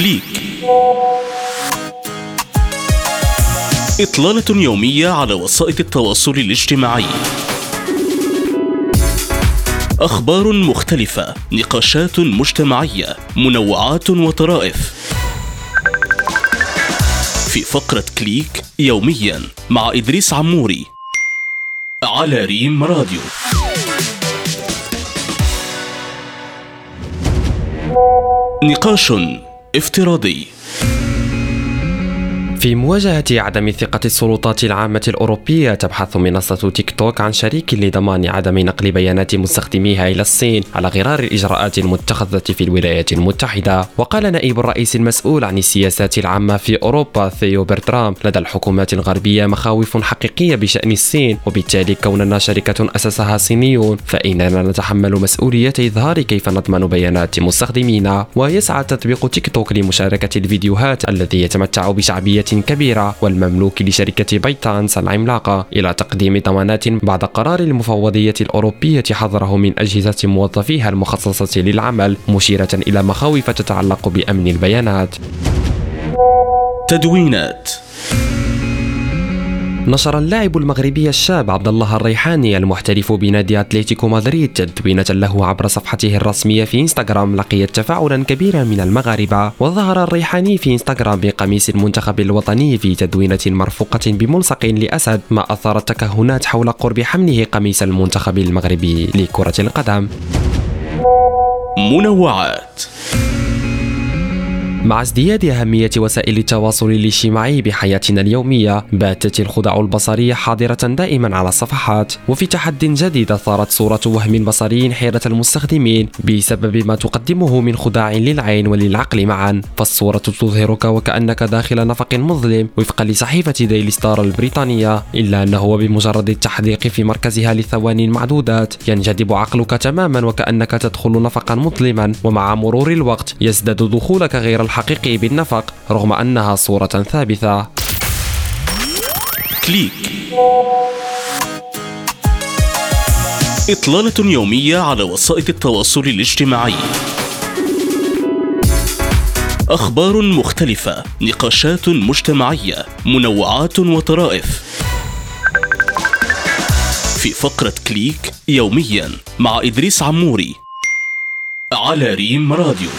كليك إطلالة يومية على وسائل التواصل الاجتماعي. أخبار مختلفة نقاشات مجتمعية منوعات وطرائف. في فقرة كليك يوميا مع إدريس عموري على ريم راديو. نقاش افتراضي. في مواجهة عدم ثقة السلطات العامة الأوروبية تبحث منصة تيك توك عن شريك لضمان عدم نقل بيانات مستخدميها إلى الصين على غرار الإجراءات المتخذة في الولايات المتحدة. وقال نائب الرئيس المسؤول عن السياسات العامة في أوروبا ثيو برترام لدى الحكومات الغربية مخاوف حقيقية بشأن الصين وبالتالي كوننا شركة أسسها صينيون فإننا نتحمل مسؤولية إظهار كيف نضمن بيانات مستخدمينا. ويسعى تطبيق تيك توك لمشاركة الفيديوهات الذي يتمتع بشعبية كبيرة والمملوك لشركة بايت دانس العملاقة إلى تقديم ضمانات بعد قرار المفوضية الأوروبية حظره من أجهزة موظفيها المخصصة للعمل مشيرة إلى مخاوف تتعلق بأمن البيانات. تدوينات نشر اللاعب المغربي الشاب عبد الله الريحاني المحترف بنادي أتلتيكو مدريد تدوينة له عبر صفحته الرسمية في إنستغرام لقيت تفاعلا كبيرا من المغاربة. وظهر الريحاني في إنستغرام بقميص المنتخب الوطني في تدوينة مرفوقة بملصق لأسد ما أثار التكهنات حول قرب حمله قميص المنتخب المغربي لكرة القدم. منوعات مع ازدياد أهمية وسائل التواصل الاجتماعي بحياتنا اليومية باتت الخدع البصرية حاضرة دائما على الصفحات. وفي تحد جديد أثارت صورة وهم بصري حيرة المستخدمين بسبب ما تقدمه من خداع للعين وللعقل معا. فالصورة تظهرك وكأنك داخل نفق مظلم وفقا لصحيفة ديلي ستار البريطانية إلا أنه بمجرد التحديق في مركزها لثواني معدودات ينجذب عقلك تماما وكأنك تدخل نفقا مظلما. ومع مرور الوقت يزداد دخولك غير الحقيقي بالنفق رغم أنها صورة ثابتة. كليك. إطلالة يومية على وسائل التواصل الاجتماعي. أخبار مختلفة نقاشات مجتمعية منوعات وطرائف. في فقرة كليك يوميا مع إدريس عموري. على ريم راديو.